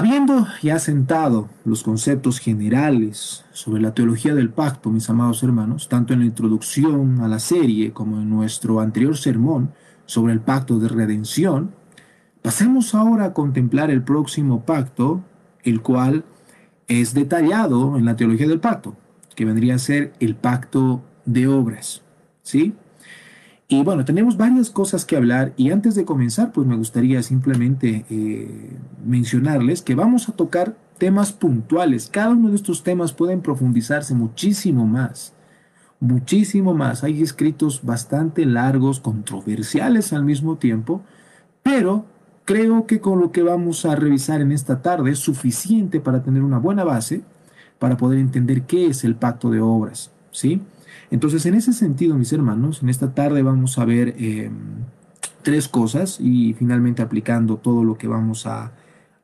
Habiendo ya sentado los conceptos generales sobre la teología del pacto, mis amados hermanos, tanto en la introducción a la serie como en nuestro anterior sermón sobre el pacto de redención, pasemos ahora a contemplar el próximo pacto, el cual es detallado en la teología del pacto, que vendría a ser el pacto de obras. ¿Sí? Y bueno, tenemos varias cosas que hablar y antes de comenzar, pues me gustaría simplemente eh, mencionarles que vamos a tocar temas puntuales. Cada uno de estos temas pueden profundizarse muchísimo más, muchísimo más. Hay escritos bastante largos, controversiales al mismo tiempo, pero creo que con lo que vamos a revisar en esta tarde es suficiente para tener una buena base para poder entender qué es el pacto de obras, ¿sí? Entonces, en ese sentido, mis hermanos, en esta tarde vamos a ver em, tres cosas y finalmente aplicando todo lo que vamos a,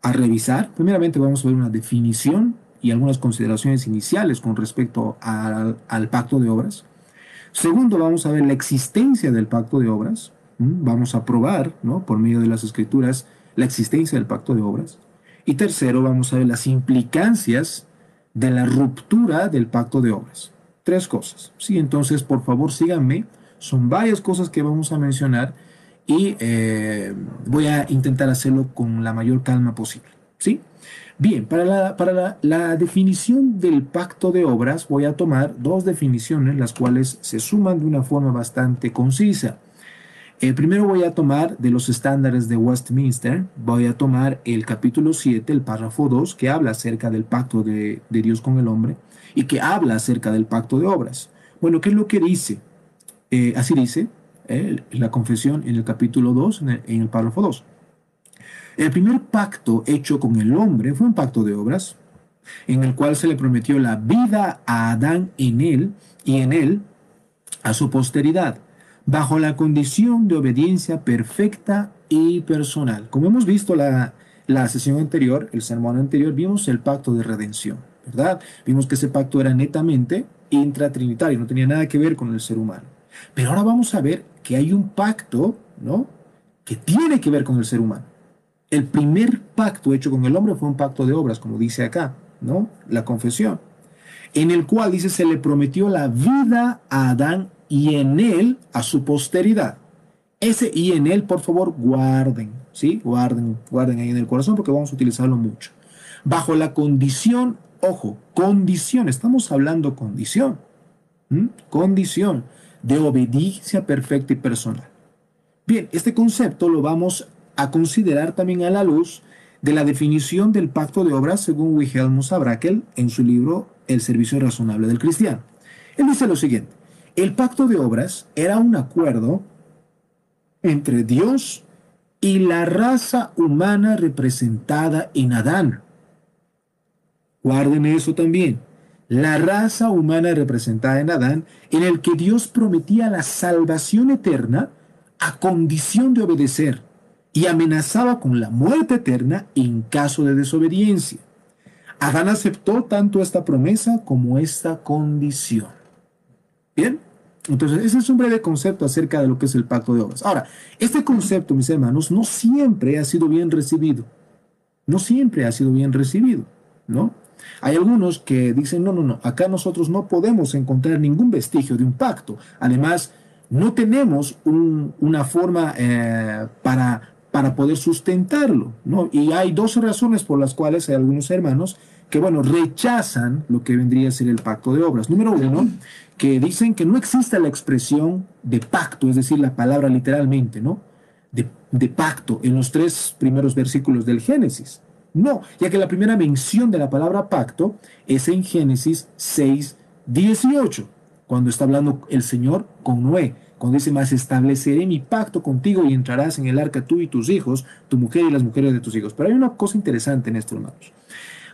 revisar. Primeramente vamos a ver una definición y algunas consideraciones iniciales con respecto al, pacto de obras. Segundo, vamos a ver la existencia del pacto de obras. Vamos a probar, ¿no? por medio de las escrituras, la existencia del pacto de obras. Y tercero, vamos a ver las implicancias de la ruptura del pacto de obras tres cosas. Sí, entonces por favor síganme. Son varias cosas que vamos a mencionar y eh, voy a intentar hacerlo con la mayor calma posible. ¿sí? Bien, para, la, para la, definición del pacto de obras voy a tomar dos definiciones, las cuales se suman de una forma bastante concisa. Eh, primero voy a tomar de los estándares de Westminster, voy a tomar el capítulo 7, el párrafo 2, que habla acerca del pacto de, de Dios con el hombre y que habla acerca del pacto de obras. Bueno, ¿qué es lo que dice? Eh, así dice eh, la confesión en el capítulo 2, en el, en el párrafo 2. El primer pacto hecho con el hombre fue un pacto de obras, en el cual se le prometió la vida a Adán en él y en él a su posteridad, bajo la condición de obediencia perfecta y personal. Como hemos visto la, la sesión anterior, el sermón anterior, vimos el pacto de redención. ¿Verdad? Vimos que ese pacto era netamente intratrinitario, no tenía nada que ver con el ser humano. Pero ahora vamos a ver que hay un pacto, ¿no? Que tiene que ver con el ser humano. El primer pacto hecho con el hombre fue un pacto de obras, como dice acá, ¿no? La confesión. En el cual dice se le prometió la vida a Adán y en él a su posteridad. Ese y en él, por favor, guarden, ¿sí? Guarden, guarden ahí en el corazón porque vamos a utilizarlo mucho. Bajo la condición Ojo, condición, estamos hablando condición. Condición de obediencia perfecta y personal. Bien, este concepto lo vamos a considerar también a la luz de la definición del pacto de obras según Wilhelmus Abrakel en su libro El servicio razonable del cristiano. Él dice lo siguiente, el pacto de obras era un acuerdo entre Dios y la raza humana representada en Adán Guarden eso también. La raza humana representada en Adán, en el que Dios prometía la salvación eterna a condición de obedecer y amenazaba con la muerte eterna en caso de desobediencia. Adán aceptó tanto esta promesa como esta condición. Bien, entonces ese es un breve concepto acerca de lo que es el pacto de obras. Ahora, este concepto, mis hermanos, no siempre ha sido bien recibido. No siempre ha sido bien recibido, ¿no? Hay algunos que dicen, no, no, no, acá nosotros no podemos encontrar ningún vestigio de un pacto. Además, no tenemos una forma eh, para, para poder sustentarlo. ¿no? Y hay dos razones por las cuales hay algunos hermanos que, bueno, rechazan lo que vendría a ser el pacto de obras. Número uno, que dicen que no existe la expresión de pacto, es decir, la palabra literalmente, ¿no? De, de pacto en los tres primeros versículos del Génesis. No, ya que la primera mención de la palabra pacto es en Génesis 6, 18, cuando está hablando el Señor con Noé. Cuando dice, más estableceré mi pacto contigo y entrarás en el arca tú y tus hijos, tu mujer y las mujeres de tus hijos. Pero hay una cosa interesante en esto, hermanos.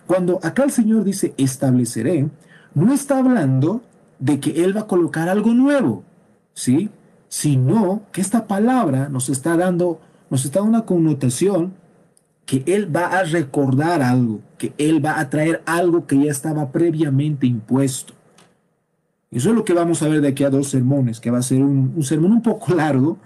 Cuando acá el Señor dice estableceré, no está hablando de que Él va a colocar algo nuevo, ¿sí? Sino que esta palabra nos está dando, nos está dando una connotación que Él va a recordar algo, que Él va a traer algo que ya estaba previamente impuesto. Eso es lo que vamos a ver de aquí a dos sermones, que va a ser un, sermón un poco largo,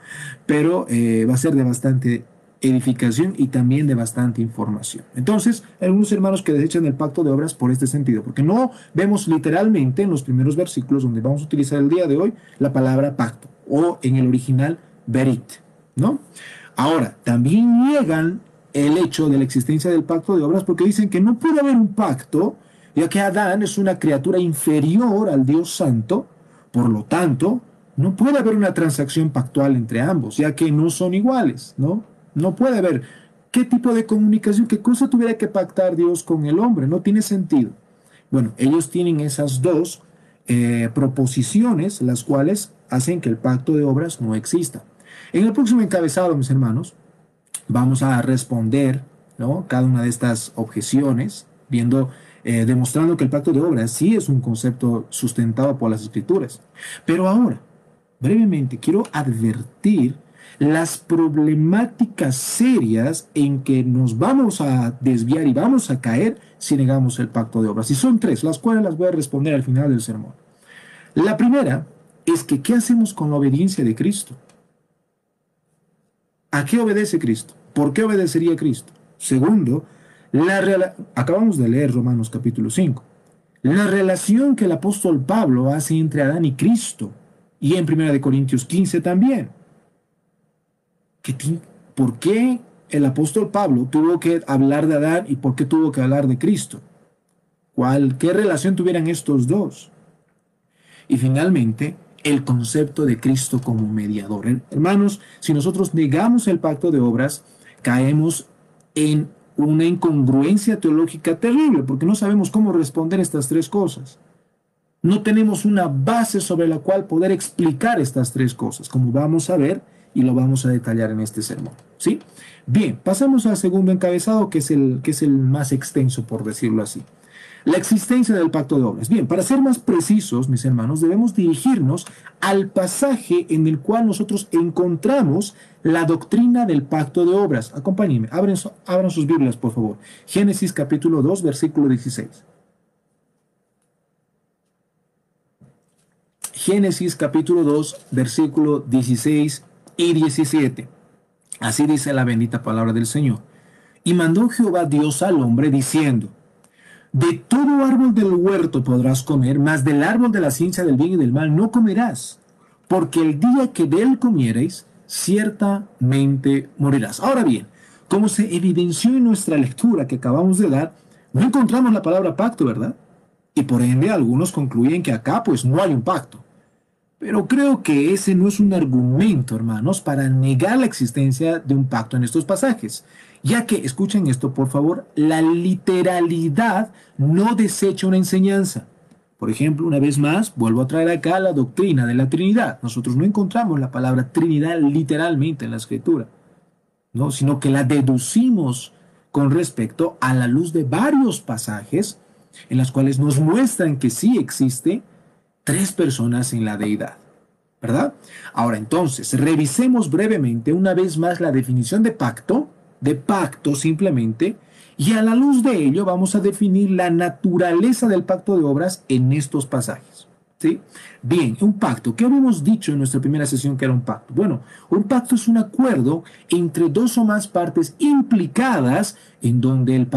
pero eh, va a ser de bastante edificación y también de bastante información. Entonces, algunos hermanos que desechan el pacto de obras por este sentido, porque no vemos literalmente en los primeros versículos donde vamos a utilizar el día de hoy la palabra pacto o en el original berit, ¿no? Ahora, también niegan el hecho de la existencia del pacto de obras porque dicen que no puede haber un pacto, ya que Adán es una criatura inferior al Dios Santo, por lo tanto, no puede haber una transacción pactual entre ambos, ya que no son iguales, ¿no? No puede haber qué tipo de comunicación, qué cosa tuviera que pactar Dios con el hombre, no tiene sentido. Bueno, ellos tienen esas dos eh, proposiciones, las cuales hacen que el pacto de obras no exista. En el próximo encabezado, mis hermanos, vamos a responder cada una de estas objeciones, viendo, eh, demostrando que el pacto de obras sí es un concepto sustentado por las escrituras. Pero ahora, brevemente, quiero advertir las problemáticas serias en que nos vamos a desviar y vamos a caer si negamos el pacto de obras. Y son tres, las cuales las voy a responder al final del sermón. La primera es que, ¿qué hacemos con la obediencia de Cristo? ¿A qué obedece Cristo? ¿Por qué obedecería Cristo? Segundo, la acabamos de leer Romanos capítulo 5. La relación que el apóstol Pablo hace entre Adán y Cristo, y en 1 Corintios 15 también. ¿Por qué el apóstol Pablo tuvo que hablar de Adán y por qué tuvo que hablar de Cristo? ¿Cuál, ¿Qué relación tuvieran estos dos? Y finalmente, el concepto de Cristo como mediador. Hermanos, si nosotros negamos el pacto de obras, caemos en una incongruencia teológica terrible, porque no sabemos cómo responder estas tres cosas. No tenemos una base sobre la cual poder explicar estas tres cosas, como vamos a ver y lo vamos a detallar en este sermón. ¿sí? Bien, pasamos al segundo encabezado, que es, el, que es el más extenso, por decirlo así. La existencia del pacto de obras. Bien, para ser más precisos, mis hermanos, debemos dirigirnos al pasaje en el cual nosotros encontramos la doctrina del pacto de obras. Acompáñenme, abran, abran sus Biblias, por favor. Génesis capítulo 2, versículo 16. Génesis capítulo 2, versículo 16 y 17. Así dice la bendita palabra del Señor. Y mandó Jehová Dios al hombre diciendo, de todo árbol del huerto podrás comer, mas del árbol de la ciencia del bien y del mal no comerás, porque el día que de él comiereis, ciertamente morirás. Ahora bien, como se evidenció en nuestra lectura que acabamos de dar, no encontramos la palabra pacto, ¿verdad? Y por ende algunos concluyen que acá pues no hay un pacto. Pero creo que ese no es un argumento, hermanos, para negar la existencia de un pacto en estos pasajes, ya que, escuchen esto por favor, la literalidad no desecha una enseñanza. Por ejemplo, una vez más, vuelvo a traer acá la doctrina de la Trinidad. Nosotros no encontramos la palabra Trinidad literalmente en la Escritura, ¿no? sino que la deducimos con respecto a la luz de varios pasajes en las cuales nos muestran que sí existe tres personas en la deidad. ¿Verdad? Ahora entonces, revisemos brevemente una vez más la definición de pacto, de pacto simplemente, y a la luz de ello vamos a definir la naturaleza del pacto de obras en estos pasajes. ¿Sí? Bien, un pacto. ¿Qué habíamos dicho en nuestra primera sesión que era un pacto? Bueno, un pacto es un acuerdo entre dos o más partes implicadas en donde, el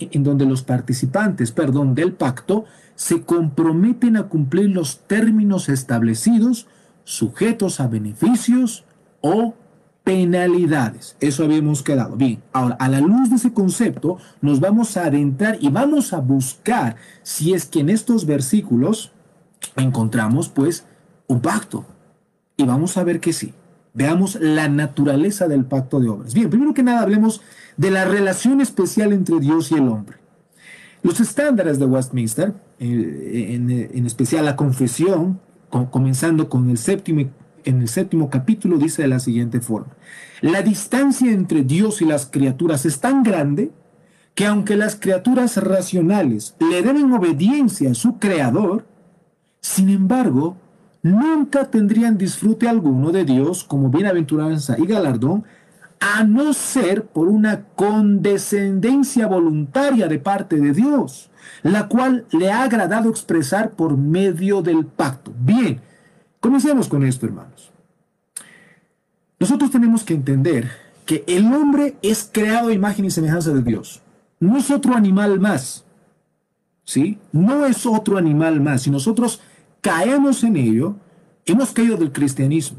en donde los participantes perdón, del pacto se comprometen a cumplir los términos establecidos sujetos a beneficios o penalidades. Eso habíamos quedado. Bien, ahora, a la luz de ese concepto, nos vamos a adentrar y vamos a buscar si es que en estos versículos encontramos pues un pacto. Y vamos a ver que sí. Veamos la naturaleza del pacto de obras. Bien, primero que nada hablemos de la relación especial entre Dios y el hombre. Los estándares de Westminster, eh, en, especial la confesión, comenzando con el séptimo, en el séptimo capítulo, dice de la siguiente forma. La distancia entre Dios y las criaturas es tan grande que aunque las criaturas racionales le deben obediencia a su creador, sin embargo, nunca tendrían disfrute alguno de Dios como bienaventuranza y galardón a no ser por una condescendencia voluntaria de parte de Dios, la cual le ha agradado expresar por medio del pacto. Bien, comencemos con esto, hermanos. Nosotros tenemos que entender que el hombre es creado a imagen y semejanza de Dios. No es otro animal más. ¿Sí? No es otro animal más. Si nosotros caemos en ello, hemos caído del cristianismo.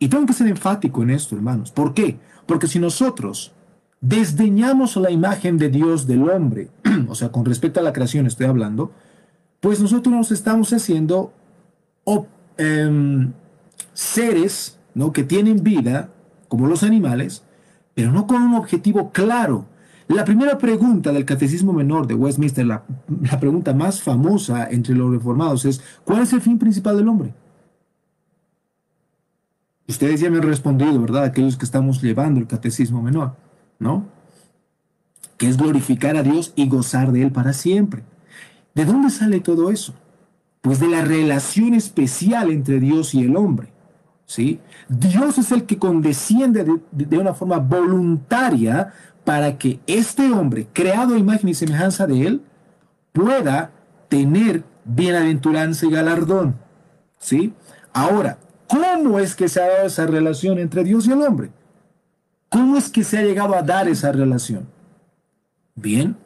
Y tengo que ser enfático en esto, hermanos. ¿Por qué? Porque si nosotros desdeñamos la imagen de Dios del hombre, o sea, con respecto a la creación estoy hablando, pues nosotros nos estamos haciendo em, seres ¿no? que tienen vida, como los animales, pero no con un objetivo claro. La primera pregunta del Catecismo Menor de Westminster, la, pregunta más famosa entre los reformados es, ¿cuál es el fin principal del hombre? Ustedes ya me han respondido, ¿verdad? Aquellos que estamos llevando el Catecismo Menor, ¿no? Que es glorificar a Dios y gozar de Él para siempre. ¿De dónde sale todo eso? Pues de la relación especial entre Dios y el hombre. ¿Sí? Dios es el que condesciende de, una forma voluntaria para que este hombre, creado a imagen y semejanza de él, pueda tener bienaventuranza y galardón. ¿sí? Ahora, ¿cómo es que se ha dado esa relación entre Dios y el hombre? ¿Cómo es que se ha llegado a dar esa relación? Bien,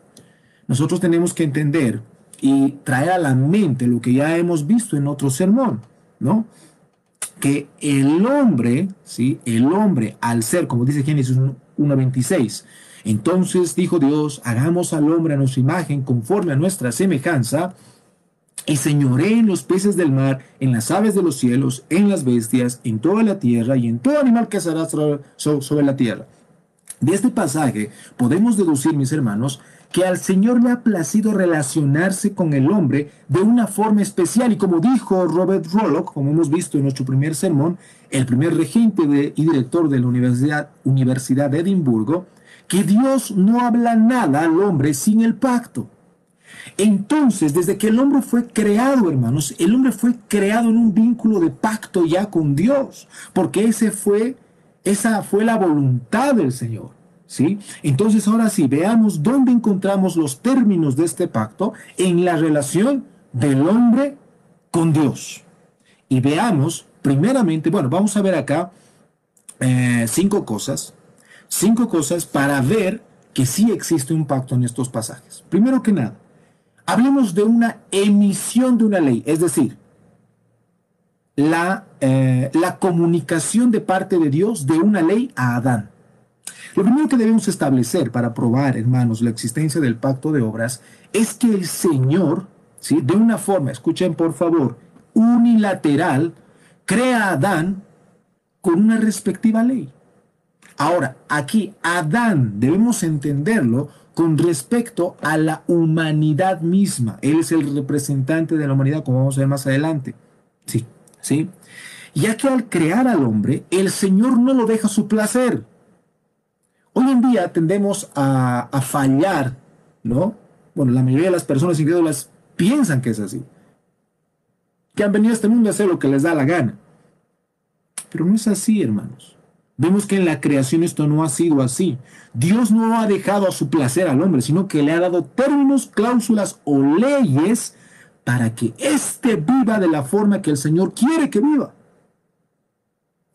nosotros tenemos que entender y traer a la mente lo que ya hemos visto en otro sermón, ¿no? Que el hombre, ¿sí? El hombre, al ser, como dice Génesis 1.26, entonces dijo Dios, hagamos al hombre a nuestra imagen, conforme a nuestra semejanza, y señoré en los peces del mar, en las aves de los cielos, en las bestias, en toda la tierra y en todo animal que se sobre la tierra. De este pasaje podemos deducir, mis hermanos, que al Señor le ha placido relacionarse con el hombre de una forma especial. Y como dijo Robert Rollock, como hemos visto en nuestro primer sermón, el primer regente y director de la Universidad, Universidad de Edimburgo, que Dios no habla nada al hombre sin el pacto. Entonces, desde que el hombre fue creado, hermanos, el hombre fue creado en un vínculo de pacto ya con Dios, porque ese fue, esa fue la voluntad del Señor. Entonces ahora sí, veamos dónde encontramos los términos de este pacto en la relación del hombre con Dios. Y veamos, primeramente, bueno, vamos a ver acá eh, cinco cosas, cinco cosas para ver que sí existe un pacto en estos pasajes. Primero que nada, hablemos de una emisión de una ley, es decir, la, eh, la comunicación de parte de Dios de una ley a Adán. Lo primero que debemos establecer para probar, hermanos, la existencia del pacto de obras es que el Señor, ¿sí? de una forma, escuchen por favor, unilateral, crea a Adán con una respectiva ley. Ahora, aquí Adán debemos entenderlo con respecto a la humanidad misma. Él es el representante de la humanidad, como vamos a ver más adelante. Sí, sí. Ya que al crear al hombre, el Señor no lo deja su placer. Hoy en día tendemos a, fallar, ¿no? Bueno, la mayoría de las personas incrédulas piensan que es así. Que han venido a este mundo a hacer lo que les da la gana. Pero no es así, hermanos. Vemos que en la creación esto no ha sido así. Dios no ha dejado a su placer al hombre, sino que le ha dado términos, cláusulas o leyes para que éste viva de la forma que el Señor quiere que viva.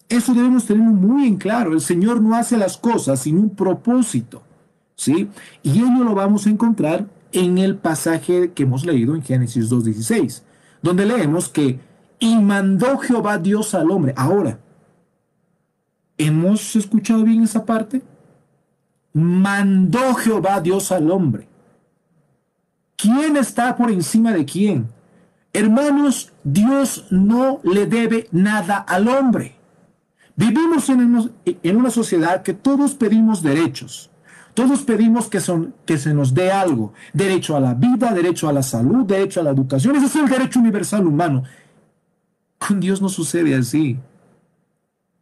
Eso debemos tener muy en claro. El Señor no hace las cosas sin un propósito. ¿sí? Y ello lo vamos a encontrar en el pasaje que hemos leído en Génesis 2.16, donde leemos que y mandó Jehová Dios al hombre. Ahora, ¿hemos escuchado bien esa parte? Mandó Jehová Dios al hombre. ¿Quién está por encima de quién? Hermanos, Dios no le debe nada al hombre. Vivimos en, una sociedad que todos pedimos derechos. Todos pedimos que, son, que se nos dé algo. Derecho a la vida, derecho a la salud, derecho a la educación. Ese es el derecho universal humano. Con Dios no sucede así.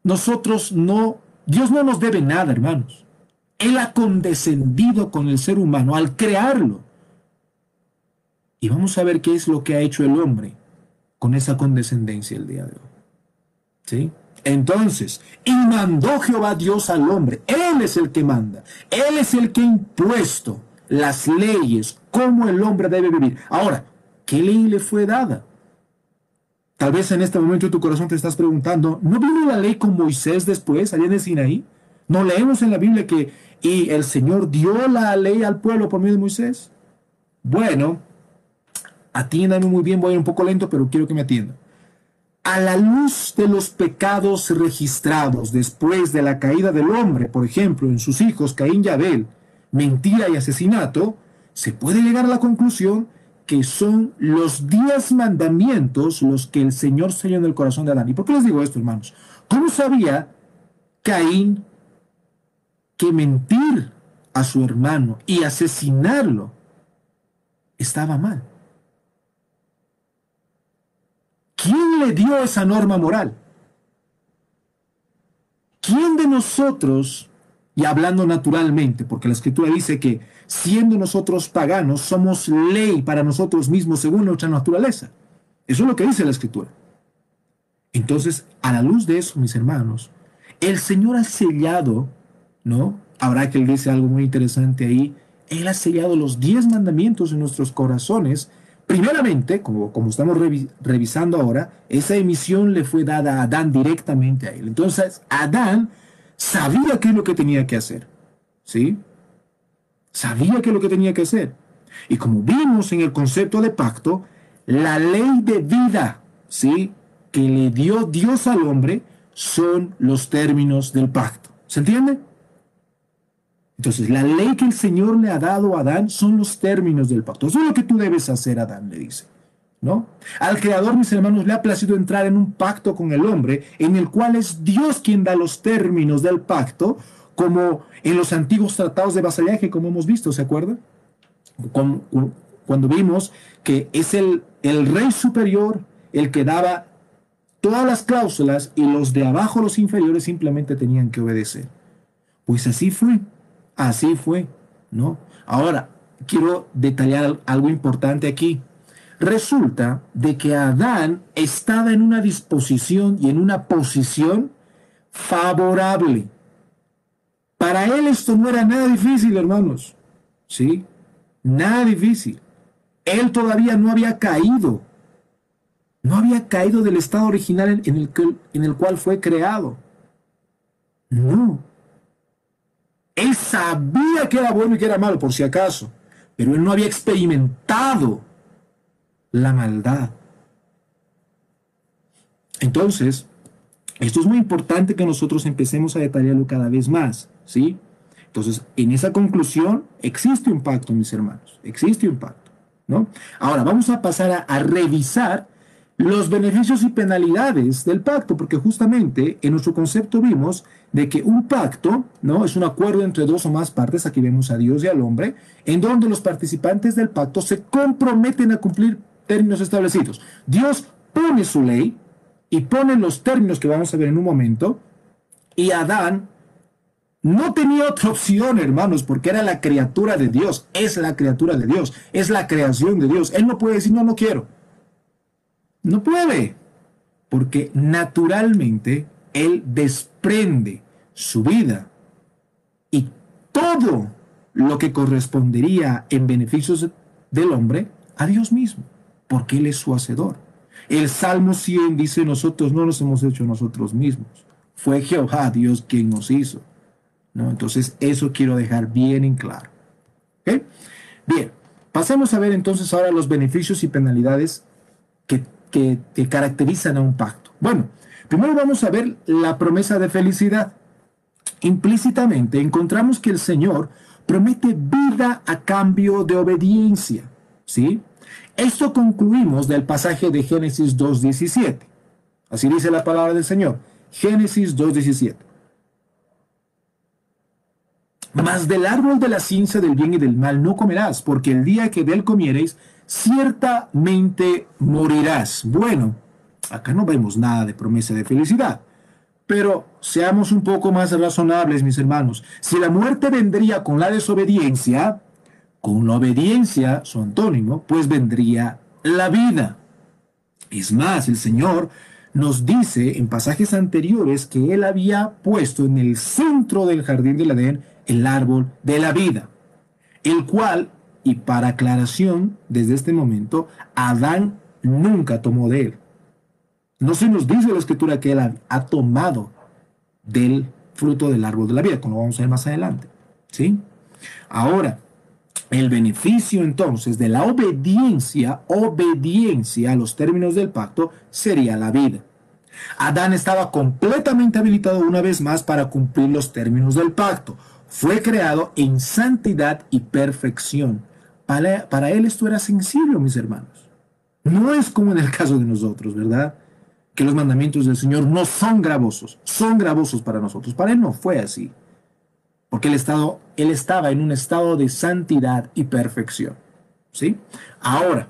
Nosotros no, Dios no nos debe nada, hermanos. Él ha condescendido con el ser humano al crearlo. Y vamos a ver qué es lo que ha hecho el hombre con esa condescendencia el día de hoy. ¿Sí? Entonces, y mandó Jehová Dios al hombre. Él es el que manda. Él es el que ha impuesto las leyes, cómo el hombre debe vivir. Ahora, ¿qué ley le fue dada? Tal vez en este momento tu corazón te estás preguntando, ¿no vino la ley con Moisés después, allá en el Sinaí? ¿No leemos en la Biblia que y el Señor dio la ley al pueblo por medio de Moisés? Bueno, atiéndame muy bien, voy a ir un poco lento, pero quiero que me atiendan. A la luz de los pecados registrados después de la caída del hombre, por ejemplo, en sus hijos Caín y Abel, mentira y asesinato, se puede llegar a la conclusión que son los diez mandamientos los que el Señor selló en el corazón de Adán. ¿Y por qué les digo esto, hermanos? ¿Cómo sabía Caín que mentir a su hermano y asesinarlo estaba mal? ¿Quién le dio esa norma moral? ¿Quién de nosotros, y hablando naturalmente, porque la escritura dice que siendo nosotros paganos, somos ley para nosotros mismos según nuestra naturaleza. Eso es lo que dice la escritura. Entonces, a la luz de eso, mis hermanos, el Señor ha sellado, ¿no? Habrá que él dice algo muy interesante ahí. Él ha sellado los diez mandamientos en nuestros corazones. Primeramente, como, como estamos revisando ahora, esa emisión le fue dada a Adán directamente a él. Entonces, Adán sabía qué es lo que tenía que hacer. ¿Sí? Sabía que lo que tenía que hacer. Y como vimos en el concepto de pacto, la ley de vida, ¿sí? Que le dio Dios al hombre son los términos del pacto. ¿Se entiende? Entonces, la ley que el Señor le ha dado a Adán son los términos del pacto. Eso es lo que tú debes hacer, Adán, le dice. ¿No? Al Creador, mis hermanos, le ha placido entrar en un pacto con el hombre en el cual es Dios quien da los términos del pacto, como en los antiguos tratados de vasallaje, como hemos visto, ¿se acuerdan? Cuando vimos que es el, el rey superior el que daba todas las cláusulas y los de abajo, los inferiores, simplemente tenían que obedecer. Pues así fue, así fue, ¿no? Ahora, quiero detallar algo importante aquí. Resulta de que Adán estaba en una disposición y en una posición favorable. Para él esto no era nada difícil, hermanos. ¿Sí? Nada difícil. Él todavía no había caído. No había caído del estado original en el, en el cual fue creado. No. Él sabía que era bueno y que era malo, por si acaso. Pero él no había experimentado la maldad. Entonces, esto es muy importante que nosotros empecemos a detallarlo cada vez más. ¿sí? Entonces, en esa conclusión existe un pacto, mis hermanos, existe un pacto, ¿no? Ahora, vamos a pasar a, revisar los beneficios y penalidades del pacto, porque justamente en nuestro concepto vimos de que un pacto, ¿no? Es un acuerdo entre dos o más partes, aquí vemos a Dios y al hombre, en donde los participantes del pacto se comprometen a cumplir términos establecidos. Dios pone su ley y pone los términos que vamos a ver en un momento, y Adán no tenía otra opción, hermanos, porque era la criatura de Dios, es la criatura de Dios, es la creación de Dios. Él no puede decir, no, no quiero. No puede, porque naturalmente Él desprende su vida y todo lo que correspondería en beneficios del hombre a Dios mismo, porque Él es su hacedor. El Salmo 100 dice, nosotros no nos hemos hecho nosotros mismos, fue Jehová Dios quien nos hizo. Entonces, eso quiero dejar bien en claro. Bien, pasemos a ver entonces ahora los beneficios y penalidades que, que caracterizan a un pacto. Bueno, primero vamos a ver la promesa de felicidad. Implícitamente encontramos que el Señor promete vida a cambio de obediencia. ¿Sí? Esto concluimos del pasaje de Génesis 2.17. Así dice la palabra del Señor. Génesis 2.17. Mas del árbol de la ciencia del bien y del mal no comerás, porque el día que de él comiereis, ciertamente morirás. Bueno, acá no vemos nada de promesa de felicidad. Pero seamos un poco más razonables, mis hermanos. Si la muerte vendría con la desobediencia, con la obediencia, su antónimo, pues vendría la vida. Es más, el Señor nos dice en pasajes anteriores que Él había puesto en el centro del jardín del Edén el árbol de la vida, el cual, y para aclaración desde este momento, Adán nunca tomó de él. No se nos dice la escritura que él ha tomado del fruto del árbol de la vida, como lo vamos a ver más adelante. ¿Sí? Ahora, el beneficio entonces de la obediencia, obediencia a los términos del pacto, sería la vida. Adán estaba completamente habilitado una vez más para cumplir los términos del pacto. Fue creado en santidad y perfección. Para, él esto era sencillo, mis hermanos. No es como en el caso de nosotros, ¿verdad? Que los mandamientos del Señor no son gravosos, son gravosos para nosotros. Para él no fue así porque él, estado, él estaba en un estado de santidad y perfección. ¿sí? Ahora,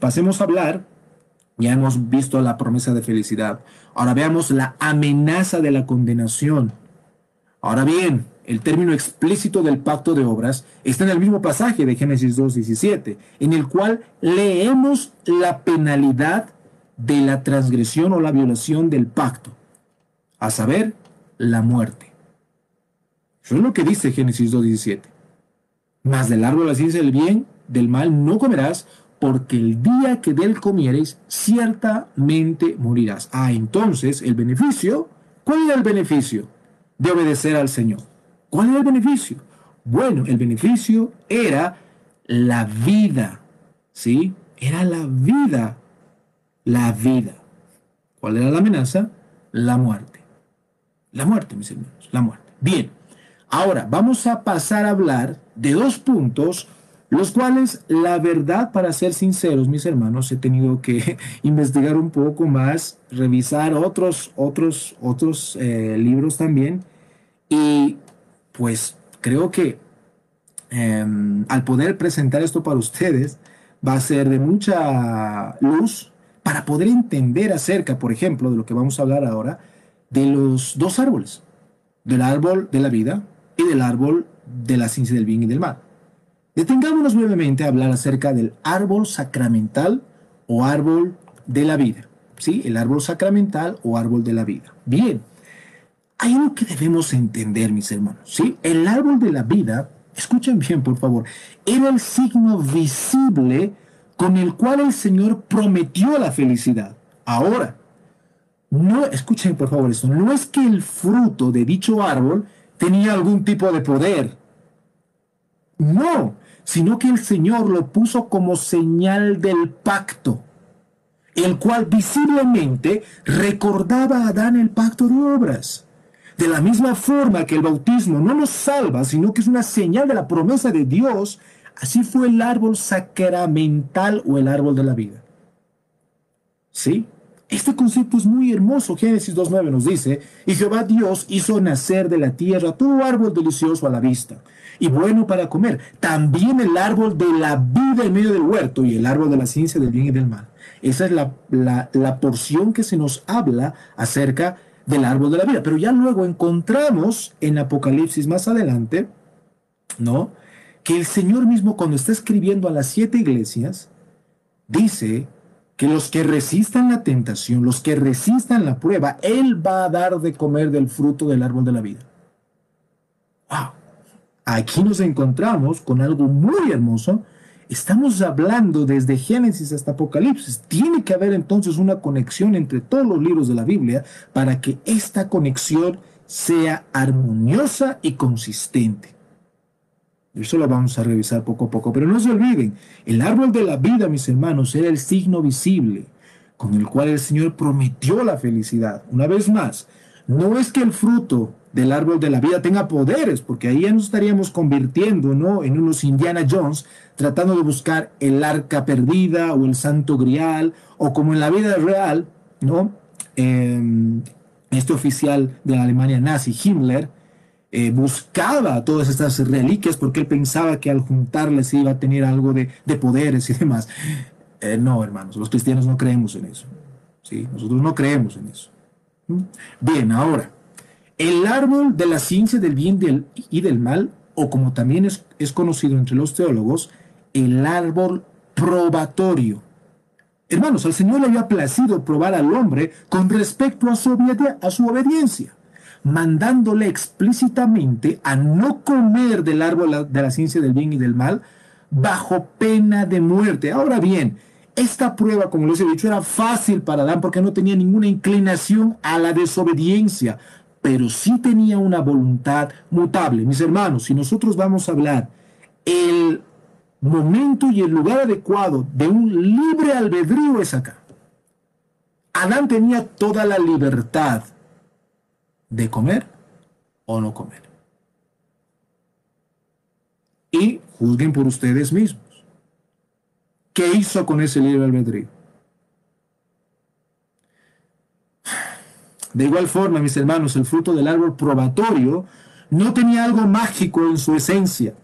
pasemos a hablar, ya hemos visto la promesa de felicidad, ahora veamos la amenaza de la condenación. Ahora bien, el término explícito del pacto de obras está en el mismo pasaje de Génesis 2.17, en el cual leemos la penalidad de la transgresión o la violación del pacto, a saber, la muerte. Eso es lo que dice Génesis 2.17. Mas del árbol de la ciencia del bien, del mal no comerás, porque el día que del comieres, ciertamente morirás. Ah, entonces el beneficio, ¿cuál era el beneficio de obedecer al Señor? ¿Cuál era el beneficio? Bueno, el beneficio era la vida, ¿sí? Era la vida, la vida. ¿Cuál era la amenaza? La muerte. La muerte, mis hermanos, la muerte. Bien, Ahora, vamos a pasar a hablar de dos puntos, los cuales, la verdad, para ser sinceros, mis hermanos, he tenido que investigar un poco más, revisar otros, otros, otros eh, libros también. Y pues creo que em, al poder presentar esto para ustedes, va a ser de mucha luz para poder entender acerca, por ejemplo, de lo que vamos a hablar ahora, de los dos árboles, del árbol de la vida y del árbol de la ciencia del bien y del mal. Detengámonos brevemente a hablar acerca del árbol sacramental o árbol de la vida. ¿Sí? El árbol sacramental o árbol de la vida. Bien, hay algo que debemos entender, mis hermanos. ¿sí? El árbol de la vida, escuchen bien, por favor, era el signo visible con el cual el Señor prometió la felicidad. Ahora, no, escuchen por favor esto, no es que el fruto de dicho árbol tenía algún tipo de poder. No, sino que el Señor lo puso como señal del pacto, el cual visiblemente recordaba a Adán el pacto de obras. De la misma forma que el bautismo no nos salva, sino que es una señal de la promesa de Dios, así fue el árbol sacramental o el árbol de la vida. ¿Sí? Este concepto es muy hermoso. Génesis 2.9 nos dice, y Jehová Dios hizo nacer de la tierra todo árbol delicioso a la vista y bueno para comer. También el árbol de la vida en medio del huerto y el árbol de la ciencia del bien y del mal. Esa es la, la porción que se nos habla acerca del árbol de la vida. Pero ya luego encontramos en Apocalipsis más adelante, ¿no? Que el Señor mismo cuando está escribiendo a las siete iglesias, dice que los que resistan la tentación, los que resistan la prueba, Él va a dar de comer del fruto del árbol de la vida. ¡Wow! Aquí nos encontramos con algo muy hermoso. Estamos hablando desde Génesis hasta Apocalipsis. Tiene que haber entonces una conexión entre todos los libros de la Biblia para que esta conexión sea armoniosa y consistente. Eso lo vamos a revisar poco a poco. Pero no se olviden, el árbol de la vida, mis hermanos, era el signo visible con el cual el Señor prometió la felicidad. Una vez más, no es que el fruto del árbol de la vida tenga poderes, porque ahí ya nos estaríamos convirtiendo ¿no? en unos Indiana Jones tratando de buscar el arca perdida o el santo grial, o como en la vida real, ¿no? Em, este oficial de la Alemania nazi, Himmler, eh, buscaba todas estas reliquias porque él pensaba que al juntarles iba a tener algo de, poderes y demás. Eh, no, hermanos, los cristianos no creemos en eso. ¿sí? Nosotros no creemos en eso. Bien, ahora, el árbol de la ciencia del bien y del mal, o como también es, conocido entre los teólogos, el árbol probatorio. Hermanos, al Señor le había placido probar al hombre con respecto a su, a su obediencia mandándole explícitamente a no comer del árbol de la ciencia del bien y del mal bajo pena de muerte. Ahora bien, esta prueba, como les he dicho, era fácil para Adán porque no tenía ninguna inclinación a la desobediencia. Pero sí tenía una voluntad mutable. Mis hermanos, si nosotros vamos a hablar el momento y el lugar adecuado de un libre albedrío es acá. Adán tenía toda la libertad de comer o no comer. Y juzguen por ustedes mismos. ¿Qué hizo con ese libre albedrío? De igual forma, mis hermanos, el fruto del árbol probatorio no tenía algo mágico en su esencia.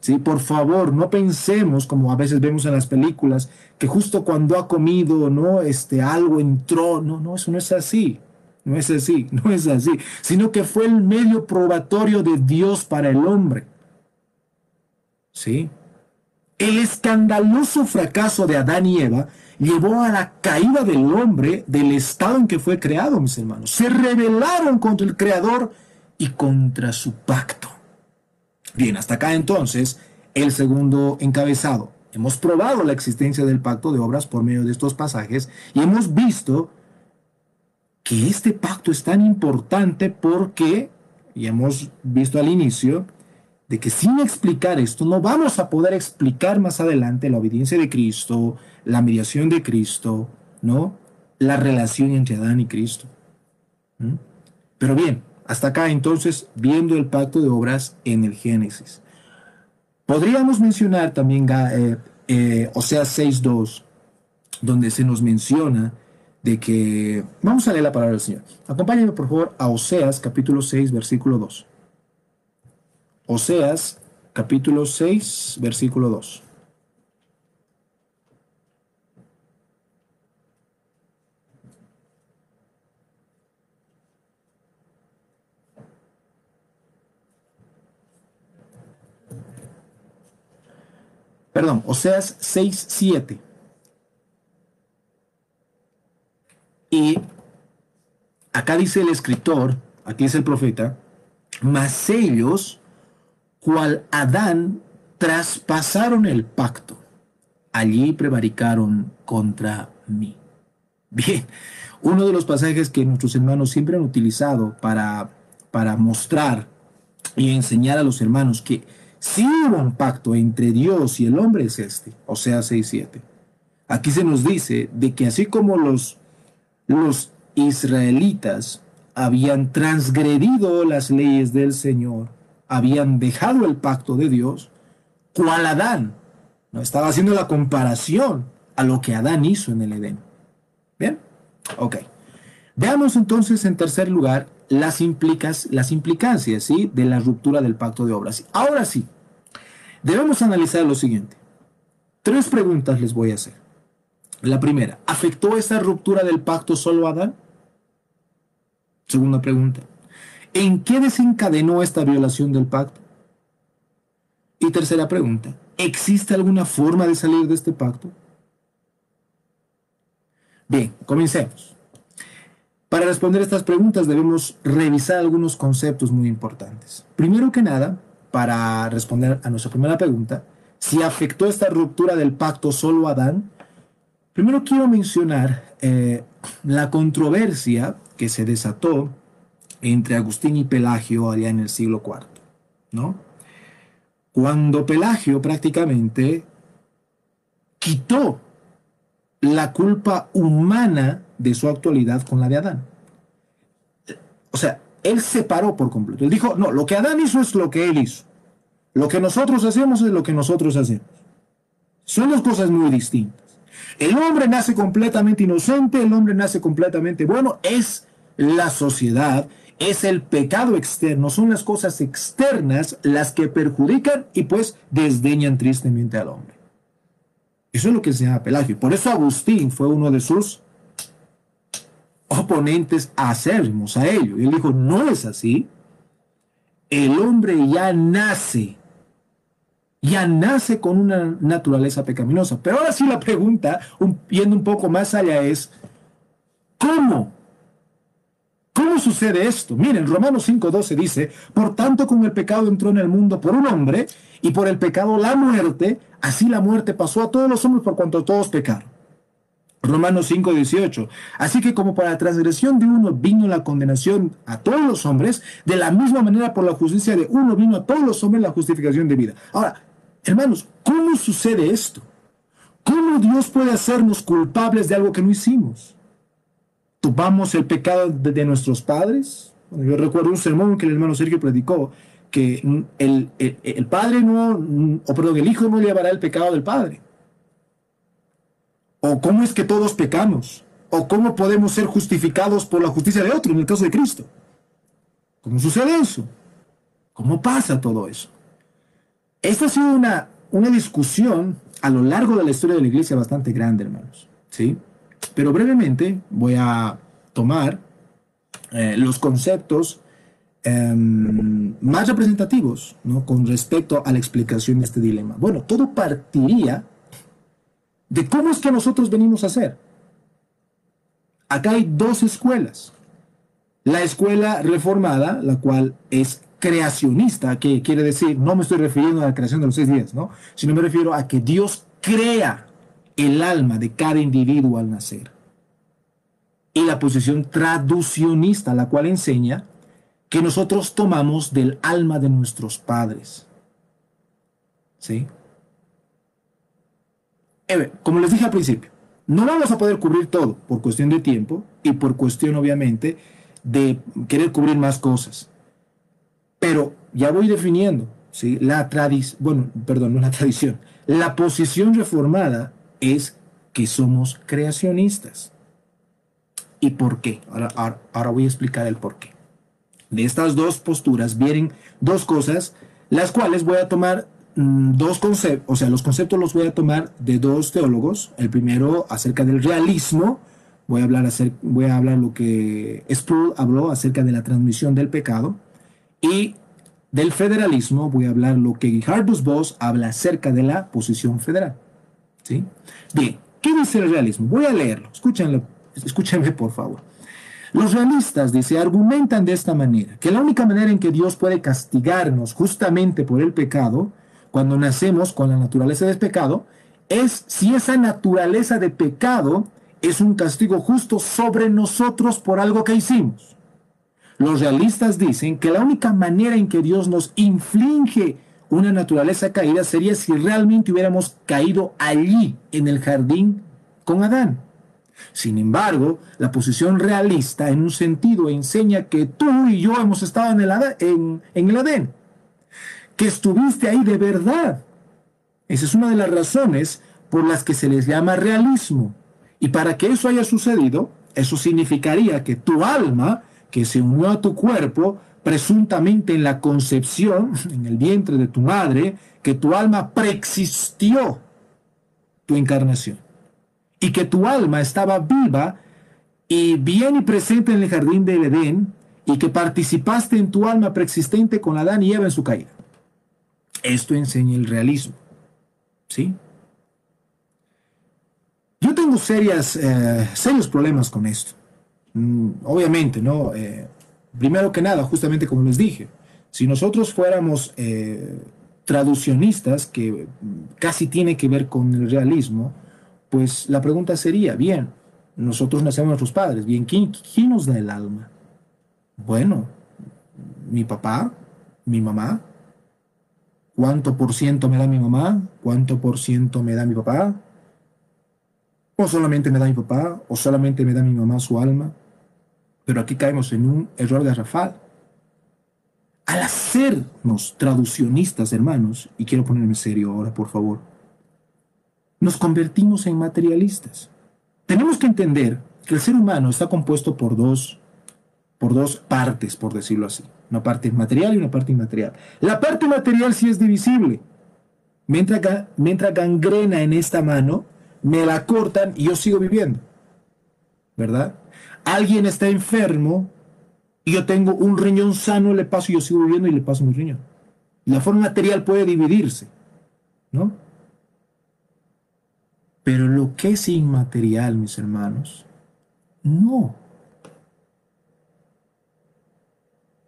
¿sí? Por favor, no pensemos, como a veces vemos en las películas, que justo cuando ha comido, ¿no? Este, algo entró. No, no, eso no es así. No es así, no es así. Sino que fue el medio probatorio de Dios para el hombre. ¿Sí? El escandaloso fracaso de Adán y Eva llevó a la caída del hombre del estado en que fue creado, mis hermanos. Se rebelaron contra el Creador y contra su pacto. Bien, hasta acá entonces el segundo encabezado. Hemos probado la existencia del pacto de obras por medio de estos pasajes y hemos visto que este pacto es tan importante porque, y hemos visto al inicio, de que sin explicar esto no vamos a poder explicar más adelante la obediencia de Cristo, la mediación de Cristo, ¿no? La relación entre Adán y Cristo. Pero bien, hasta acá entonces viendo el pacto de obras en el Génesis. Podríamos mencionar también eh, eh, Oseas 6.2, donde se nos menciona de que... Vamos a leer la palabra del Señor. Acompáñenme por favor a Oseas capítulo 6, versículo 2. Oseas capítulo 6, versículo 2. Perdón, Oseas 6, 7. Y acá dice el escritor, aquí es el profeta, mas ellos cual Adán traspasaron el pacto. Allí prevaricaron contra mí. Bien, uno de los pasajes que nuestros hermanos siempre han utilizado para, para mostrar y enseñar a los hermanos que si hubo un pacto entre Dios y el hombre es este, o sea, 6.7. Aquí se nos dice de que así como los, los israelitas habían transgredido las leyes del Señor, habían dejado el pacto de Dios, cual Adán. No estaba haciendo la comparación a lo que Adán hizo en el Edén. Bien, ok. Veamos entonces en tercer lugar las, implicas, las implicancias ¿sí? de la ruptura del pacto de obras. Ahora sí, debemos analizar lo siguiente. Tres preguntas les voy a hacer. La primera, ¿afectó esa ruptura del pacto solo a Adán? Segunda pregunta, ¿En qué desencadenó esta violación del pacto? Y tercera pregunta, ¿existe alguna forma de salir de este pacto? Bien, comencemos. Para responder estas preguntas debemos revisar algunos conceptos muy importantes. Primero que nada, para responder a nuestra primera pregunta, si afectó esta ruptura del pacto solo a Adán, primero quiero mencionar eh, la controversia que se desató entre Agustín y Pelagio allá en el siglo IV, ¿no? Cuando Pelagio prácticamente quitó la culpa humana de su actualidad con la de Adán. O sea, él separó por completo. Él dijo, no, lo que Adán hizo es lo que él hizo. Lo que nosotros hacemos es lo que nosotros hacemos. Son dos cosas muy distintas. El hombre nace completamente inocente, el hombre nace completamente bueno, es la sociedad es el pecado externo, son las cosas externas las que perjudican y pues desdeñan tristemente al hombre. Eso es lo que se llama Pelagio. Por eso Agustín fue uno de sus oponentes acérrimos a ello. Y él dijo, no es así. El hombre ya nace, ya nace con una naturaleza pecaminosa. Pero ahora sí la pregunta, yendo un poco más allá, es, ¿cómo ¿Cómo sucede esto? Miren, Romanos 5.12 dice, por tanto como el pecado entró en el mundo por un hombre, y por el pecado la muerte, así la muerte pasó a todos los hombres por cuanto todos pecaron. Romanos 5, 18. Así que como para la transgresión de uno vino la condenación a todos los hombres, de la misma manera por la justicia de uno vino a todos los hombres la justificación de vida. Ahora, hermanos, ¿cómo sucede esto? ¿Cómo Dios puede hacernos culpables de algo que no hicimos? ¿Tomamos el pecado de, nuestros padres? yo recuerdo un sermón que el hermano Sergio predicó, que el, el padre no, o perdón, el hijo no llevará el pecado del padre ¿O cómo es que todos pecamos? ¿O cómo podemos ser justificados por la justicia de otro, en el caso de Cristo? ¿Cómo sucede eso? ¿Cómo pasa todo eso? Esta ha sido una, una discusión a lo largo de la historia de la iglesia bastante grande, hermanos. ¿sí? Pero brevemente voy a tomar eh, los conceptos em, más representativos ¿no? con respecto a la explicación de este dilema. Bueno, todo partiría de cómo es que nosotros venimos a ser. Acá hay dos escuelas. La escuela reformada, la cual es creacionista, que quiere decir, no me estoy refiriendo a la creación de los seis días, ¿no? Sino me refiero a que Dios crea el alma de cada individuo al nacer. Y la posición traducionista, la cual enseña que nosotros tomamos del alma de nuestros padres. ¿Sí? Eh, como les dije al principio, no vamos a poder cubrir todo por cuestión de tiempo y por cuestión, obviamente, de querer cubrir más cosas. Pero ya voy definiendo, ¿sí? La tradición, bueno, perdón, no la tradición. La posición reformada es que somos creacionistas. ¿Y por qué? Ahora, ahora voy a explicar el por qué. De estas dos posturas vienen dos cosas, las cuales voy a tomar Mm, dos conceptos, o sea, los conceptos los voy a tomar de dos teólogos. El primero acerca del realismo, voy a hablar, acerca, voy a hablar lo que Sproul habló acerca de la transmisión del pecado. Y del federalismo voy a hablar lo que Hardus Boss habla acerca de la posición federal. ¿Sí? Bien, ¿qué dice el realismo? Voy a leerlo, escúchenlo, escúchenme por favor. Los realistas, dice, argumentan de esta manera, que la única manera en que Dios puede castigarnos justamente por el pecado cuando nacemos con la naturaleza de pecado, es si esa naturaleza de pecado es un castigo justo sobre nosotros por algo que hicimos. Los realistas dicen que la única manera en que Dios nos inflige una naturaleza caída sería si realmente hubiéramos caído allí en el jardín con Adán. Sin embargo, la posición realista en un sentido enseña que tú y yo hemos estado en el, en, el Adén que estuviste ahí de verdad. Esa es una de las razones por las que se les llama realismo. Y para que eso haya sucedido, eso significaría que tu alma, que se unió a tu cuerpo, presuntamente en la concepción, en el vientre de tu madre, que tu alma preexistió tu encarnación. Y que tu alma estaba viva y bien y presente en el jardín del Edén, y que participaste en tu alma preexistente con Adán y Eva en su caída. Esto enseña el realismo. ¿Sí? Yo tengo serias, eh, serios problemas con esto. Mm, obviamente, ¿no? Eh, primero que nada, justamente como les dije, si nosotros fuéramos eh, traduccionistas, que casi tiene que ver con el realismo, pues la pregunta sería, bien, nosotros nacemos nuestros padres, bien, ¿quién, ¿quién nos da el alma? Bueno, mi papá, mi mamá, ¿Cuánto por ciento me da mi mamá? ¿Cuánto por ciento me da mi papá? ¿O solamente me da mi papá? ¿O solamente me da mi mamá su alma? Pero aquí caemos en un error de Rafael. Al hacernos traduccionistas, hermanos, y quiero ponerme serio ahora, por favor, nos convertimos en materialistas. Tenemos que entender que el ser humano está compuesto por dos, por dos partes, por decirlo así. Una parte material y una parte inmaterial. La parte material sí es divisible. Mientras, mientras gangrena en esta mano, me la cortan y yo sigo viviendo. ¿Verdad? Alguien está enfermo y yo tengo un riñón sano, le paso yo sigo viviendo y le paso mi riñón. La forma material puede dividirse, ¿no? Pero lo que es inmaterial, mis hermanos, no.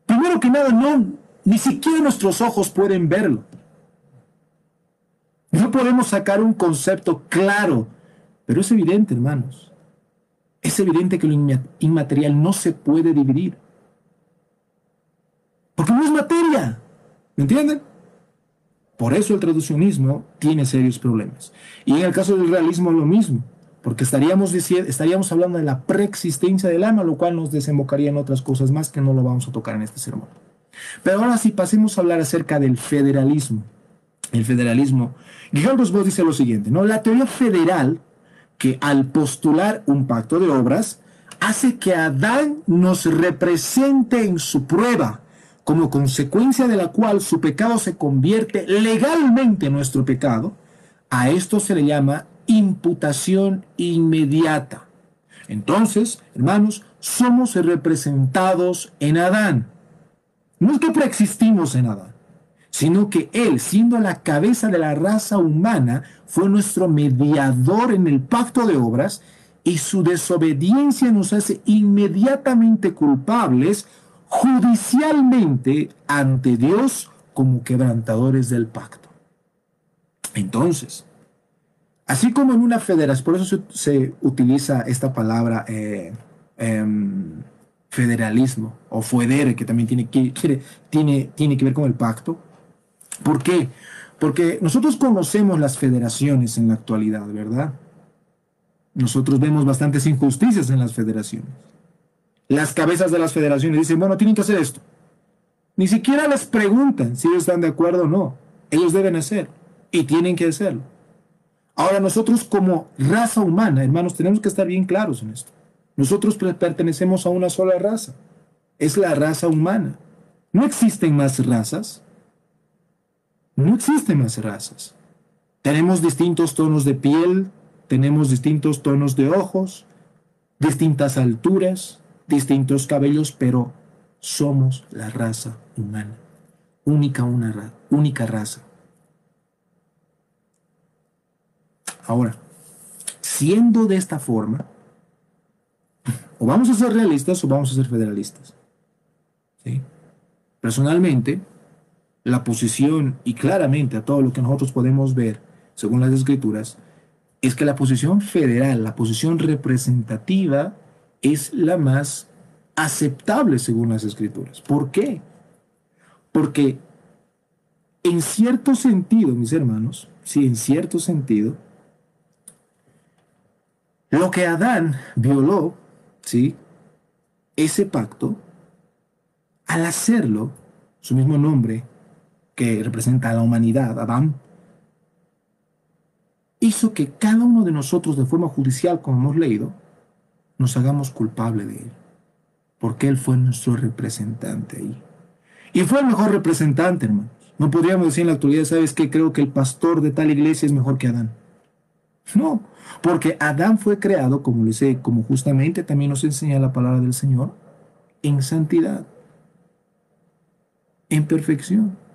Primero que nada, no, ni siquiera nuestros ojos pueden verlo. No podemos sacar un concepto claro Pero es evidente, hermanos, es evidente que lo inmaterial no se puede dividir. Porque no es materia. ¿Me entienden? Por eso el traduccionismo tiene serios problemas. Y en el caso del realismo lo mismo, porque estaríamos, estaríamos hablando de la preexistencia del alma, lo cual nos desembocaría en otras cosas más que no lo vamos a tocar en este sermón. Pero ahora sí pasemos a hablar acerca del federalismo. El federalismo. Guillermo Rosbaud dice lo siguiente, ¿no? La teoría federal que al postular un pacto de obras hace que Adán nos represente en su prueba, como consecuencia de la cual su pecado se convierte legalmente en nuestro pecado, a esto se le llama imputación inmediata. Entonces, hermanos, somos representados en Adán. No es que preexistimos en Adán, sino que Él, siendo la cabeza de la raza humana, fue nuestro mediador en el pacto de obras y su desobediencia nos hace inmediatamente culpables judicialmente ante Dios como quebrantadores del pacto. Entonces, así como en una federación, por eso se, utiliza esta palabra eh, em, federalismo o federe, que también tiene que, tiene, tiene que ver con el pacto. ¿Por qué? Porque nosotros conocemos las federaciones en la actualidad, ¿verdad? Nosotros vemos bastantes injusticias en las federaciones. Las cabezas de las federaciones dicen, bueno, tienen que hacer esto. Ni siquiera les preguntan si ellos están de acuerdo o no. Ellos deben hacer y tienen que hacerlo. Ahora nosotros como raza humana, hermanos, tenemos que estar bien claros en esto. Nosotros pertenecemos a una sola raza. Es la raza humana. No existen más razas. No existen más razas. Tenemos distintos tonos de piel, tenemos distintos tonos de ojos, distintas alturas, distintos cabellos, pero somos la raza humana. Única, una, única raza. Ahora, siendo de esta forma, o vamos a ser realistas o vamos a ser federalistas. Personalmente, la posición, y claramente a todo lo que nosotros podemos ver, según las escrituras, es que la posición federal, la posición representativa, es la más aceptable según las escrituras. ¿Por qué? Porque en cierto sentido, mis hermanos, sí, en cierto sentido, lo que Adán violó, ¿sí? Ese pacto, al hacerlo, su mismo nombre, que representa a la humanidad, Adán, hizo que cada uno de nosotros de forma judicial, como hemos leído, nos hagamos culpable de él, porque él fue nuestro representante ahí. Y fue el mejor representante, hermanos. No podríamos decir en la actualidad, ¿sabes qué? Creo que el pastor de tal iglesia es mejor que Adán. No, porque Adán fue creado, como le sé, como justamente también nos enseña la palabra del Señor, en santidad, en perfección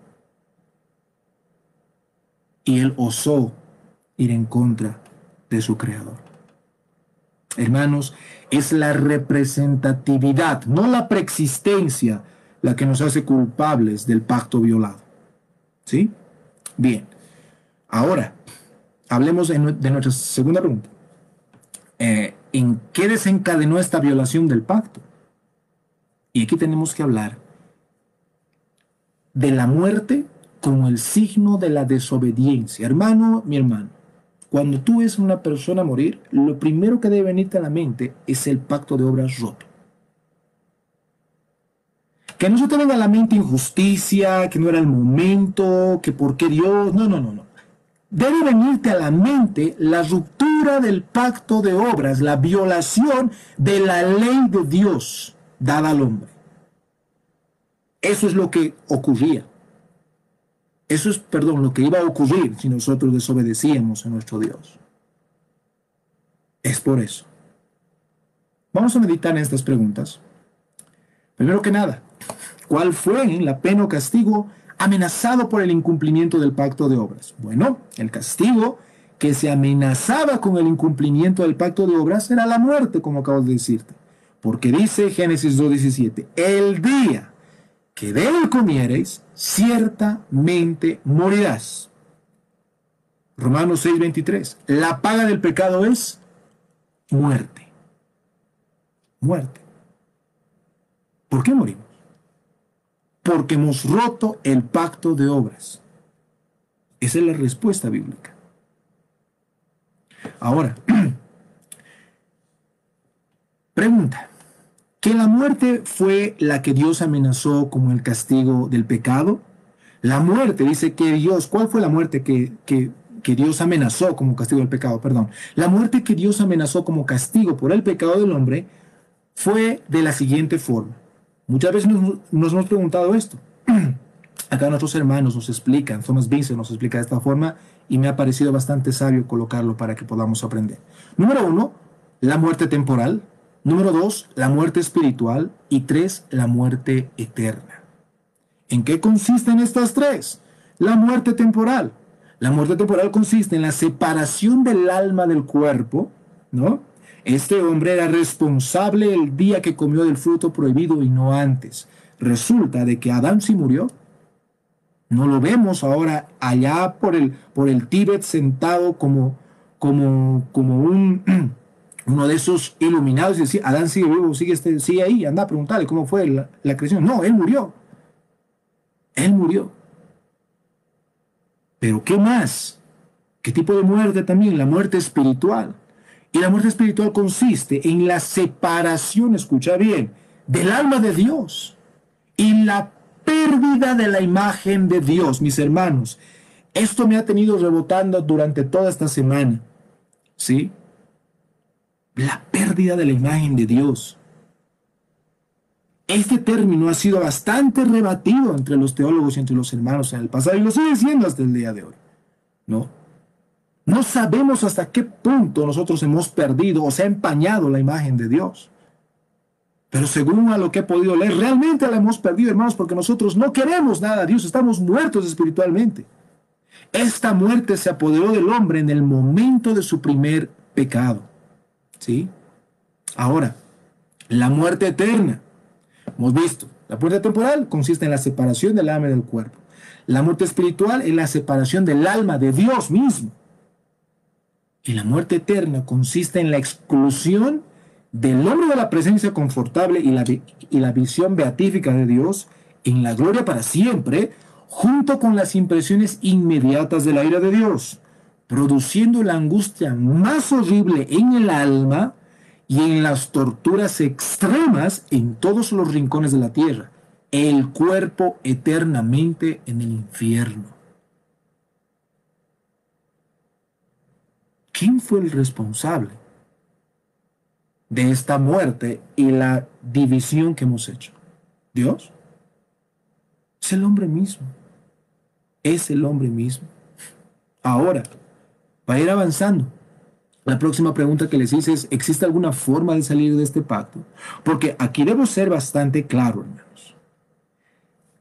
y él osó ir en contra de su creador. Hermanos, es la representatividad, no la preexistencia, la que nos hace culpables del pacto violado. ¿Sí? Bien. Ahora, hablemos de, nuestra segunda pregunta. Eh, ¿En qué desencadenó esta violación del pacto? Y aquí tenemos que hablar de la muerte como el signo de la desobediencia. Hermano, mi hermano, cuando tú ves a una persona morir, lo primero que debe venirte a la mente es el pacto de obras roto. Que no se te venga a la mente injusticia, que no era el momento, que por qué Dios. No, no, no, no. Debe venirte a la mente la ruptura del pacto de obras, la violación de la ley de Dios dada al hombre. Eso es lo que ocurría. Eso es, perdón, lo que iba a ocurrir si nosotros desobedecíamos a nuestro Dios. Es por eso. Vamos a meditar en estas preguntas. Primero que nada, ¿cuál fue la pena o castigo amenazado por el incumplimiento del pacto de obras? Bueno, el castigo que se amenazaba con el incumplimiento del pacto de obras era la muerte, como acabo de decirte. Porque dice Génesis 2.17, el día que de él comiereis, ciertamente morirás. Romanos 6:23. La paga del pecado es muerte. Muerte. ¿Por qué morimos? Porque hemos roto el pacto de obras. Esa es la respuesta bíblica. Ahora, pregunta, ¿que la muerte fue la que Dios amenazó como el castigo del pecado? La muerte, dice que Dios, ¿cuál fue la muerte que, que, Dios amenazó como castigo del pecado? Perdón. La muerte que Dios amenazó como castigo por el pecado del hombre fue de la siguiente forma. Muchas veces nos, hemos preguntado esto. Acá nuestros hermanos nos explican, Thomas Vincent nos explica de esta forma y me ha parecido bastante sabio colocarlo para que podamos aprender. Número uno, la muerte temporal. Número dos, la muerte espiritual. Y tres, la muerte eterna. ¿En qué consisten estas tres? La muerte temporal. La muerte temporal consiste en la separación del alma del cuerpo, ¿no? Este hombre era responsable el día que comió del fruto prohibido y no antes. Resulta de que Adán sí murió. No lo vemos ahora allá por el, por el Tíbet sentado como, como, como un, uno de esos iluminados y decir, Adán sigue vivo, sigue, este, sigue ahí, anda a preguntarle cómo fue la, la creación. No, él murió. Él murió. Pero ¿qué más? ¿Qué tipo de muerte también? La muerte espiritual. Y la muerte espiritual consiste en la separación, escucha bien, del alma de Dios y la pérdida de la imagen de Dios, mis hermanos. Esto me ha tenido rebotando durante toda esta semana. ¿Sí? La pérdida de la imagen de Dios. Este término ha sido bastante rebatido entre los teólogos y entre los hermanos en el pasado y lo sigue siendo hasta el día de hoy. ¿No? No sabemos hasta qué punto nosotros hemos perdido o se ha empañado la imagen de Dios. Pero según a lo que he podido leer, realmente la hemos perdido, hermanos, porque nosotros no queremos nada a Dios, estamos muertos espiritualmente. Esta muerte se apoderó del hombre en el momento de su primer pecado. ¿Sí? Ahora, la muerte eterna. Hemos visto, la muerte temporal consiste en la separación del alma del cuerpo. La muerte espiritual es la separación del alma de Dios mismo. Y la muerte eterna consiste en la exclusión del hombre de la presencia confortable y la, y la visión beatífica de Dios en la gloria para siempre, junto con las impresiones inmediatas de la ira de Dios, produciendo la angustia más horrible en el alma y en las torturas extremas en todos los rincones de la tierra, el cuerpo eternamente en el infierno. ¿Quién fue el responsable de esta muerte y la división que hemos hecho? ¿Dios? Es el hombre mismo. Es el hombre mismo. Ahora, para ir avanzando, la próxima pregunta que les hice es, ¿existe alguna forma de salir de este pacto? Porque aquí debo ser bastante claro, hermanos.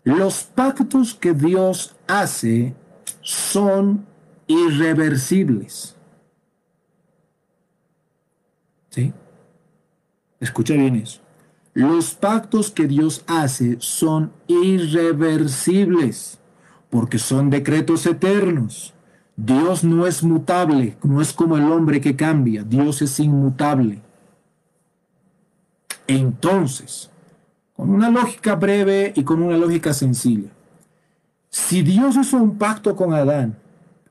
Los pactos que Dios hace son irreversibles. ¿Sí? Escucha bien eso. Los pactos que Dios hace son irreversibles porque son decretos eternos. Dios no es mutable, no es como el hombre que cambia, Dios es inmutable. Entonces, con una lógica breve y con una lógica sencilla, si Dios hizo un pacto con Adán,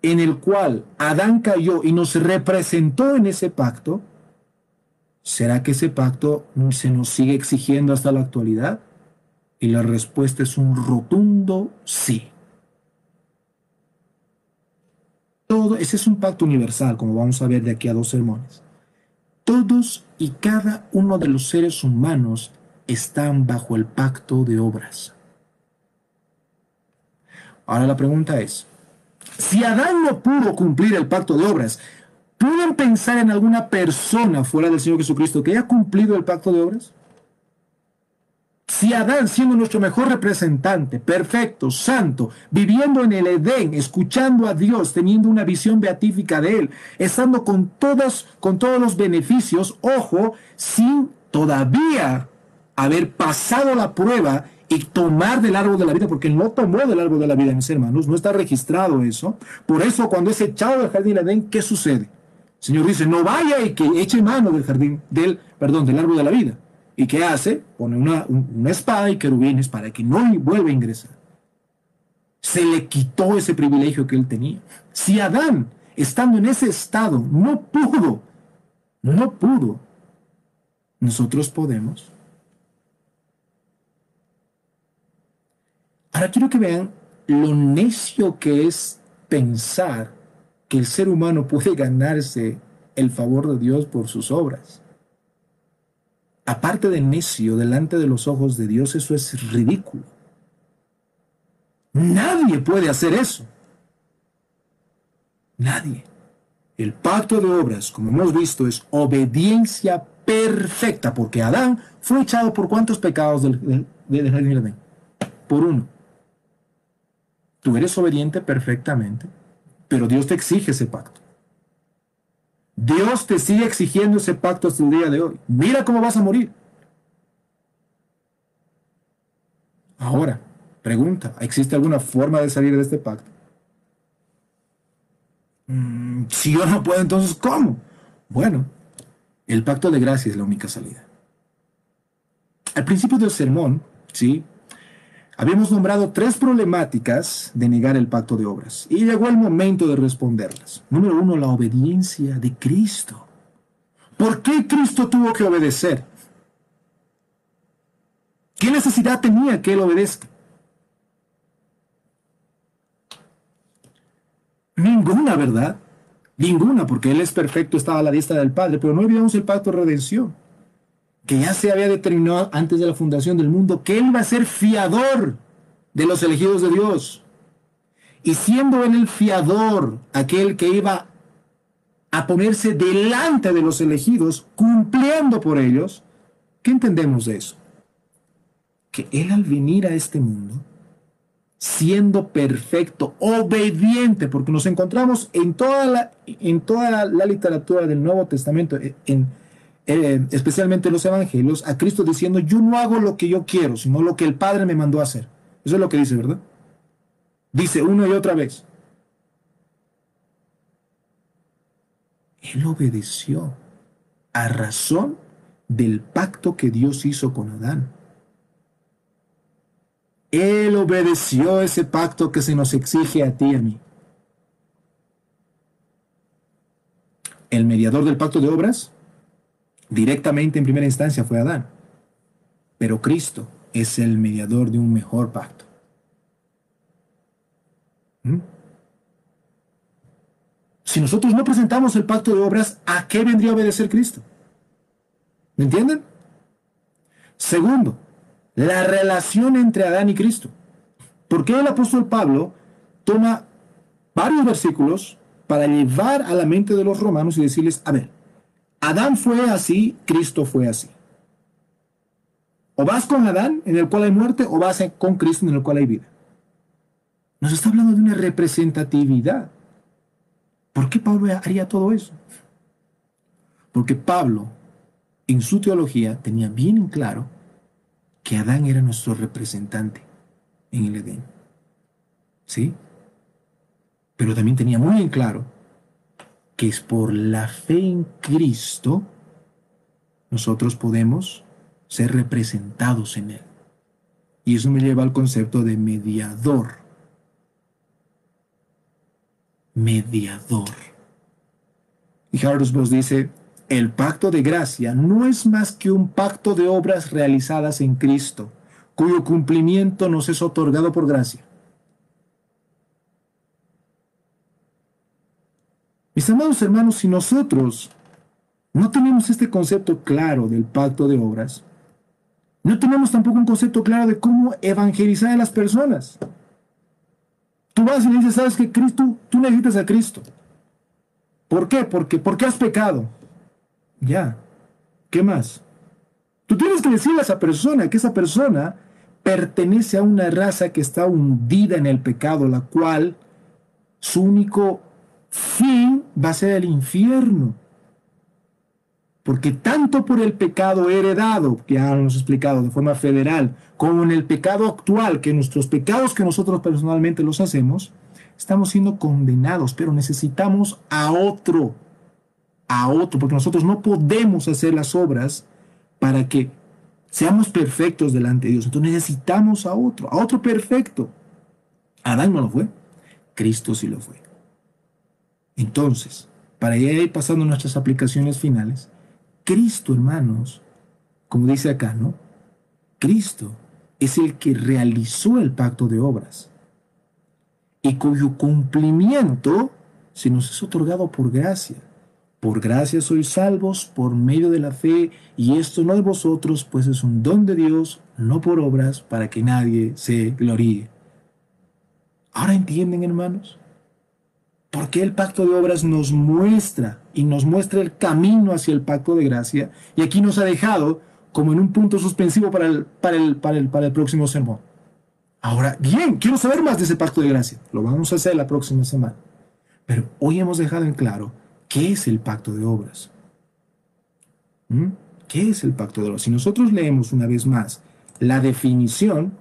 en el cual Adán cayó y nos representó en ese pacto, ¿Será que ese pacto se nos sigue exigiendo hasta la actualidad? Y la respuesta es un rotundo sí. Ese es un pacto universal, como vamos a ver de aquí a dos sermones. Todos y cada uno de los seres humanos están bajo el pacto de obras. Ahora la pregunta es, si Adán no pudo cumplir el pacto de obras, ¿Pueden pensar en alguna persona fuera del Señor Jesucristo que haya cumplido el pacto de obras? Si Adán, siendo nuestro mejor representante, perfecto, santo, viviendo en el Edén, escuchando a Dios, teniendo una visión beatífica de Él, estando con todos, con todos los beneficios, ojo, sin todavía haber pasado la prueba y tomar del árbol de la vida, porque no tomó del árbol de la vida, mis hermanos, no está registrado eso. Por eso, cuando es echado del jardín del Edén, ¿qué sucede? Señor dice, no vaya y que eche mano del jardín, del, perdón, del árbol de la vida. ¿Y qué hace? Pone una, una espada y querubines para que no vuelva a ingresar. Se le quitó ese privilegio que él tenía. Si Adán, estando en ese estado, no pudo, no pudo, nosotros podemos. Ahora quiero que vean lo necio que es pensar que el ser humano puede ganarse el favor de Dios por sus obras. Aparte de necio delante de los ojos de Dios, eso es ridículo. Nadie puede hacer eso. Nadie. El pacto de obras, como hemos visto, es obediencia perfecta, porque Adán fue echado por cuántos pecados del, del, Por uno. Tú eres obediente perfectamente pero Dios te exige ese pacto. Dios te sigue exigiendo ese pacto hasta el día de hoy. Mira cómo vas a morir. Ahora, pregunta, ¿existe alguna forma de salir de este pacto? Mm, si yo no puedo, entonces ¿cómo? Bueno, el pacto de gracia es la única salida. Al principio del sermón, ¿sí? Habíamos nombrado tres problemáticas de negar el pacto de obras y llegó el momento de responderlas. Número uno, la obediencia de Cristo. ¿Por qué Cristo tuvo que obedecer? ¿Qué necesidad tenía que Él obedezca? Ninguna, ¿verdad? Ninguna, porque Él es perfecto, estaba a la diestra del Padre, pero no olvidamos el pacto de redención que ya se había determinado antes de la fundación del mundo que Él va a ser fiador de los elegidos de Dios. Y siendo Él el fiador, aquel que iba a ponerse delante de los elegidos, cumpliendo por ellos, ¿qué entendemos de eso? Que Él al venir a este mundo, siendo perfecto, obediente, porque nos encontramos en toda la, en toda la, la literatura del Nuevo Testamento, en, eh, especialmente los evangelios, a Cristo diciendo, yo no hago lo que yo quiero, sino lo que el Padre me mandó a hacer. Eso es lo que dice, ¿verdad? Dice una y otra vez. Él obedeció a razón del pacto que Dios hizo con Adán. Él obedeció ese pacto que se nos exige a ti y a mí. El mediador del pacto de obras Directamente en primera instancia fue Adán, pero Cristo es el mediador de un mejor pacto. ¿Mm? Si nosotros no presentamos el pacto de obras, ¿a qué vendría a obedecer Cristo? ¿Me entienden? Segundo, la relación entre Adán y Cristo. ¿Por qué el apóstol Pablo toma varios versículos para llevar a la mente de los romanos y decirles, a ver, Adán fue así, Cristo fue así. O vas con Adán, en el cual hay muerte, o vas con Cristo, en el cual hay vida. Nos está hablando de una representatividad. ¿Por qué Pablo haría todo eso? Porque Pablo, en su teología, tenía bien en claro que Adán era nuestro representante en el Edén. ¿Sí? Pero también tenía muy en claro que es por la fe en Cristo, nosotros podemos ser representados en Él. Y eso me lleva al concepto de mediador. Mediador. Y Harold dice, el pacto de gracia no es más que un pacto de obras realizadas en Cristo, cuyo cumplimiento nos es otorgado por gracia. Mis amados hermanos, si nosotros no tenemos este concepto claro del pacto de obras, no tenemos tampoco un concepto claro de cómo evangelizar a las personas. Tú vas y dices, sabes que Cristo, tú necesitas a Cristo. ¿Por qué? Porque, porque has pecado. Ya. ¿Qué más? Tú tienes que decirle a esa persona que esa persona pertenece a una raza que está hundida en el pecado, la cual su único fin va a ser el infierno. Porque tanto por el pecado heredado, que ya hemos explicado de forma federal, como en el pecado actual, que nuestros pecados que nosotros personalmente los hacemos, estamos siendo condenados, pero necesitamos a otro. a otro, porque nosotros no podemos hacer las obras para que seamos perfectos delante de Dios. Entonces necesitamos a otro, a otro perfecto. Adán no lo fue, Cristo sí lo fue. Entonces, para ir pasando nuestras aplicaciones finales, Cristo, hermanos, como dice acá, ¿no? Cristo es el que realizó el pacto de obras y cuyo cumplimiento se nos es otorgado por gracia. Por gracia sois salvos por medio de la fe, y esto no de vosotros, pues es un don de Dios, no por obras, para que nadie se gloríe. Ahora entienden, hermanos, por qué el pacto de obras nos muestra y nos muestra el camino hacia el pacto de gracia, y aquí nos ha dejado como en un punto suspensivo para el, para el, para el, para el próximo sermón. Ahora, bien, quiero saber más de ese pacto de gracia. Lo vamos a hacer la próxima semana. Pero hoy hemos dejado en claro qué es el pacto de obras. ¿Mm? ¿Qué es el pacto de obras? Si nosotros leemos una vez más la definición,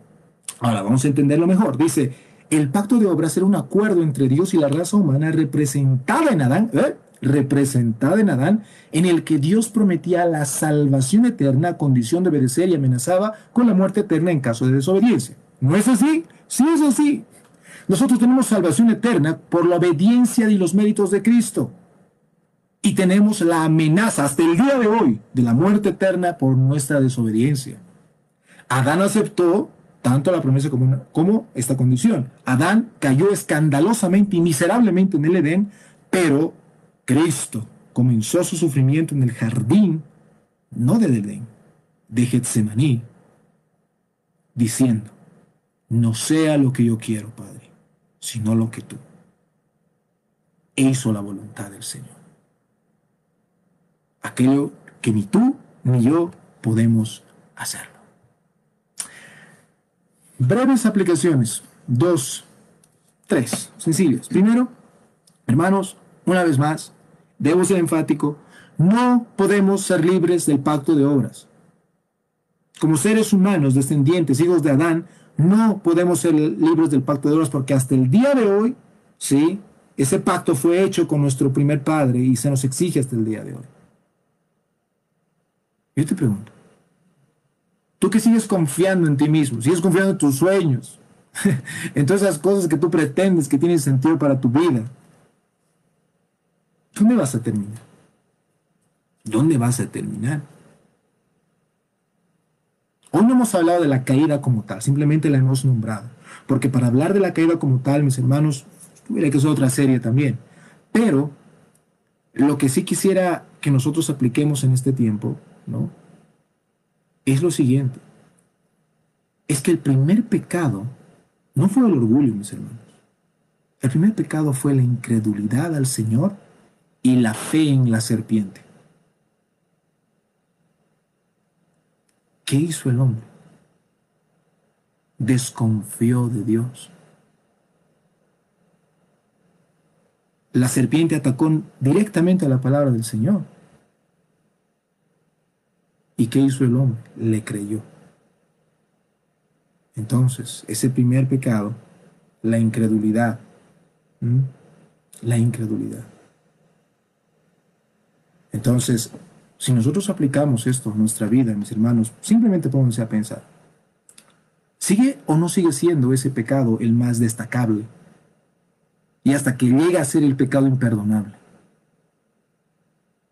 ahora vamos a entenderlo mejor. Dice, el pacto de obras era un acuerdo entre Dios y la raza humana representada en Adán, ¿eh? representada en Adán, en el que Dios prometía la salvación eterna a condición de obedecer y amenazaba con la muerte eterna en caso de desobediencia. ¿No es así? Sí es así. Nosotros tenemos salvación eterna por la obediencia y los méritos de Cristo. Y tenemos la amenaza hasta el día de hoy de la muerte eterna por nuestra desobediencia. Adán aceptó tanto la promesa como, esta condición. Adán cayó escandalosamente y miserablemente en el Edén, pero Cristo comenzó su sufrimiento en el jardín, no del Edén, de Getsemaní, diciendo, no sea lo que yo quiero, Padre, sino lo que tú. E hizo la voluntad del Señor. Aquello que ni tú ni yo podemos hacerlo. Breves aplicaciones. Dos, tres, sencillas. Primero, hermanos, una vez más, debo ser enfático, no podemos ser libres del pacto de obras. Como seres humanos, descendientes, hijos de Adán, no podemos ser libres del pacto de obras porque hasta el día de hoy, sí, ese pacto fue hecho con nuestro primer padre y se nos exige hasta el día de hoy. Yo te pregunto, tú que sigues confiando en ti mismo, sigues confiando en tus sueños, en todas esas cosas que tú pretendes que tienen sentido para tu vida, ¿dónde vas a terminar? ¿Dónde vas a terminar? Hoy no hemos hablado de la caída como tal, simplemente la hemos nombrado. Porque para hablar de la caída como tal, mis hermanos, tuviera que es otra serie también. Pero lo que sí quisiera que nosotros apliquemos en este tiempo ¿no? Es lo siguiente. Es que el primer pecado no fue el orgullo, mis hermanos. El primer pecado fue la incredulidad al Señor y la fe en la serpiente. ¿Qué hizo el hombre? Desconfió de Dios. La serpiente atacó directamente a la palabra del Señor. ¿Y qué hizo el hombre? Le creyó. Entonces, ese primer pecado, la incredulidad, la incredulidad. Entonces, si nosotros aplicamos esto a nuestra vida, mis hermanos, simplemente pónganse a pensar. ¿Sigue o no sigue siendo ese pecado el más destacable? Y hasta que llega a ser el pecado imperdonable.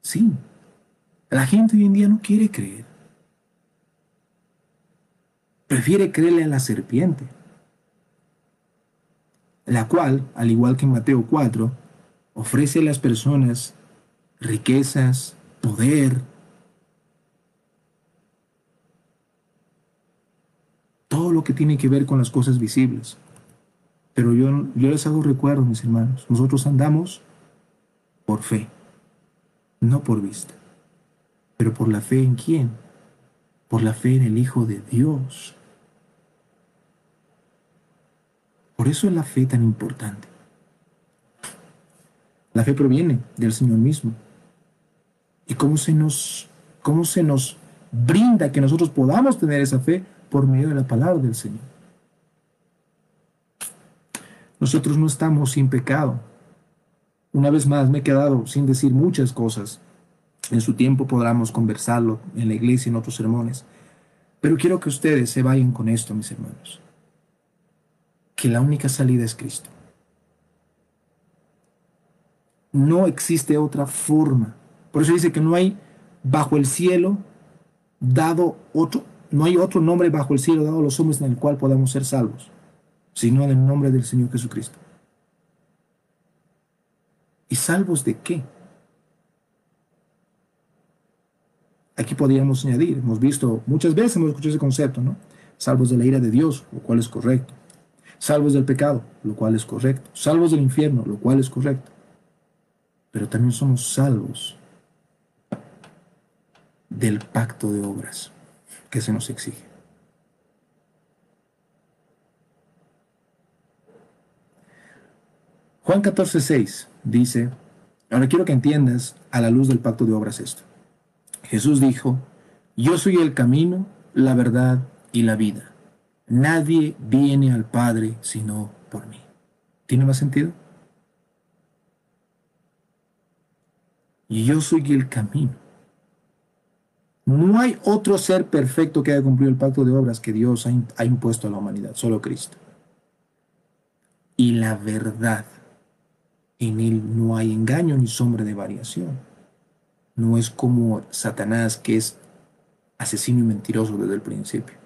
Sí, la gente hoy en día no quiere creer. Prefiere creerle a la serpiente, la cual, al igual que en Mateo 4, ofrece a las personas riquezas, poder, todo lo que tiene que ver con las cosas visibles. Pero yo, yo les hago recuerdo, mis hermanos, nosotros andamos por fe, no por vista. Pero por la fe en quién? Por la fe en el Hijo de Dios. Por eso es la fe tan importante. La fe proviene del Señor mismo. ¿Y cómo se nos, cómo se nos brinda que nosotros podamos tener esa fe? Por medio de la palabra del Señor. Nosotros no estamos sin pecado. Una vez más me he quedado sin decir muchas cosas En su tiempo podamos conversarlo en la iglesia, en otros sermones. Pero quiero que ustedes se vayan con esto, mis hermanos. Que la única salida es Cristo. No existe otra forma. Por eso dice que no hay bajo el cielo dado otro, no hay otro nombre bajo el cielo dado a los hombres en el cual podamos ser salvos, sino en el nombre del Señor Jesucristo. ¿Y salvos de qué? Aquí podríamos añadir, hemos visto muchas veces, hemos escuchado ese concepto, ¿no? Salvos de la ira de Dios, lo cual es correcto. Salvos del pecado, lo cual es correcto. Salvos del infierno, lo cual es correcto. Pero también somos salvos del pacto de obras que se nos exige. Juan 14, 6 dice, ahora quiero que entiendas a la luz del pacto de obras esto. Jesús dijo, yo soy el camino, la verdad y la vida. Nadie viene al Padre sino por mí. ¿Tiene más sentido? Y yo soy el camino. No hay otro ser perfecto que haya cumplido el pacto de obras que Dios ha, impuesto a la humanidad, solo Cristo. Y la verdad, en él no hay engaño ni sombra de variación. No es como Satanás que es asesino y mentiroso desde el principio.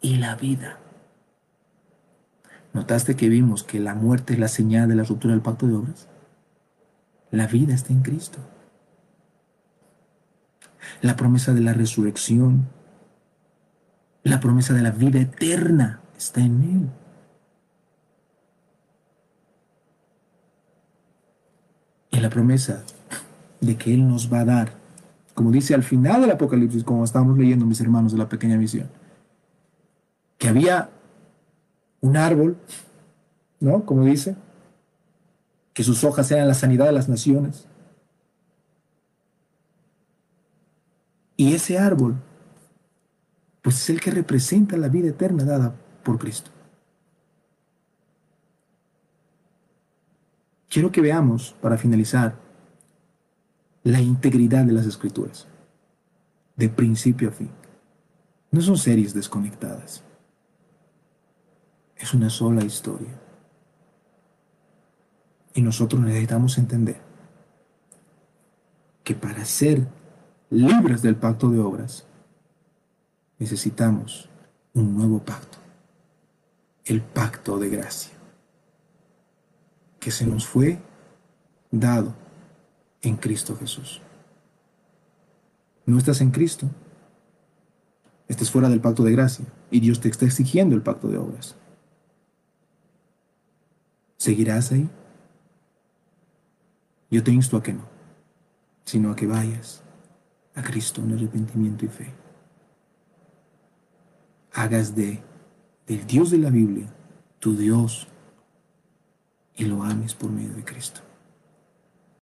Y la vida. ¿Notaste que vimos que la muerte es la señal de la ruptura del pacto de obras? La vida está en Cristo. La promesa de la resurrección, la promesa de la vida eterna está en Él. Y la promesa de que Él nos va a dar, como dice al final del Apocalipsis, como estábamos leyendo mis hermanos de la pequeña visión, que había un árbol, ¿no? Como dice, que sus hojas eran la sanidad de las naciones. Y ese árbol, pues es el que representa la vida eterna dada por Cristo. Quiero que veamos, para finalizar, la integridad de las escrituras, de principio a fin. No son series desconectadas. Es una sola historia. Y nosotros necesitamos entender que para ser libres del pacto de obras, necesitamos un nuevo pacto, el pacto de gracia, que se nos fue dado en Cristo Jesús. No estás en Cristo, estás fuera del pacto de gracia y Dios te está exigiendo el pacto de obras. ¿Seguirás ahí? Yo te insto a que no, sino a que vayas a Cristo en arrepentimiento y fe. Hagas de del Dios de la Biblia tu Dios y lo ames por medio de Cristo.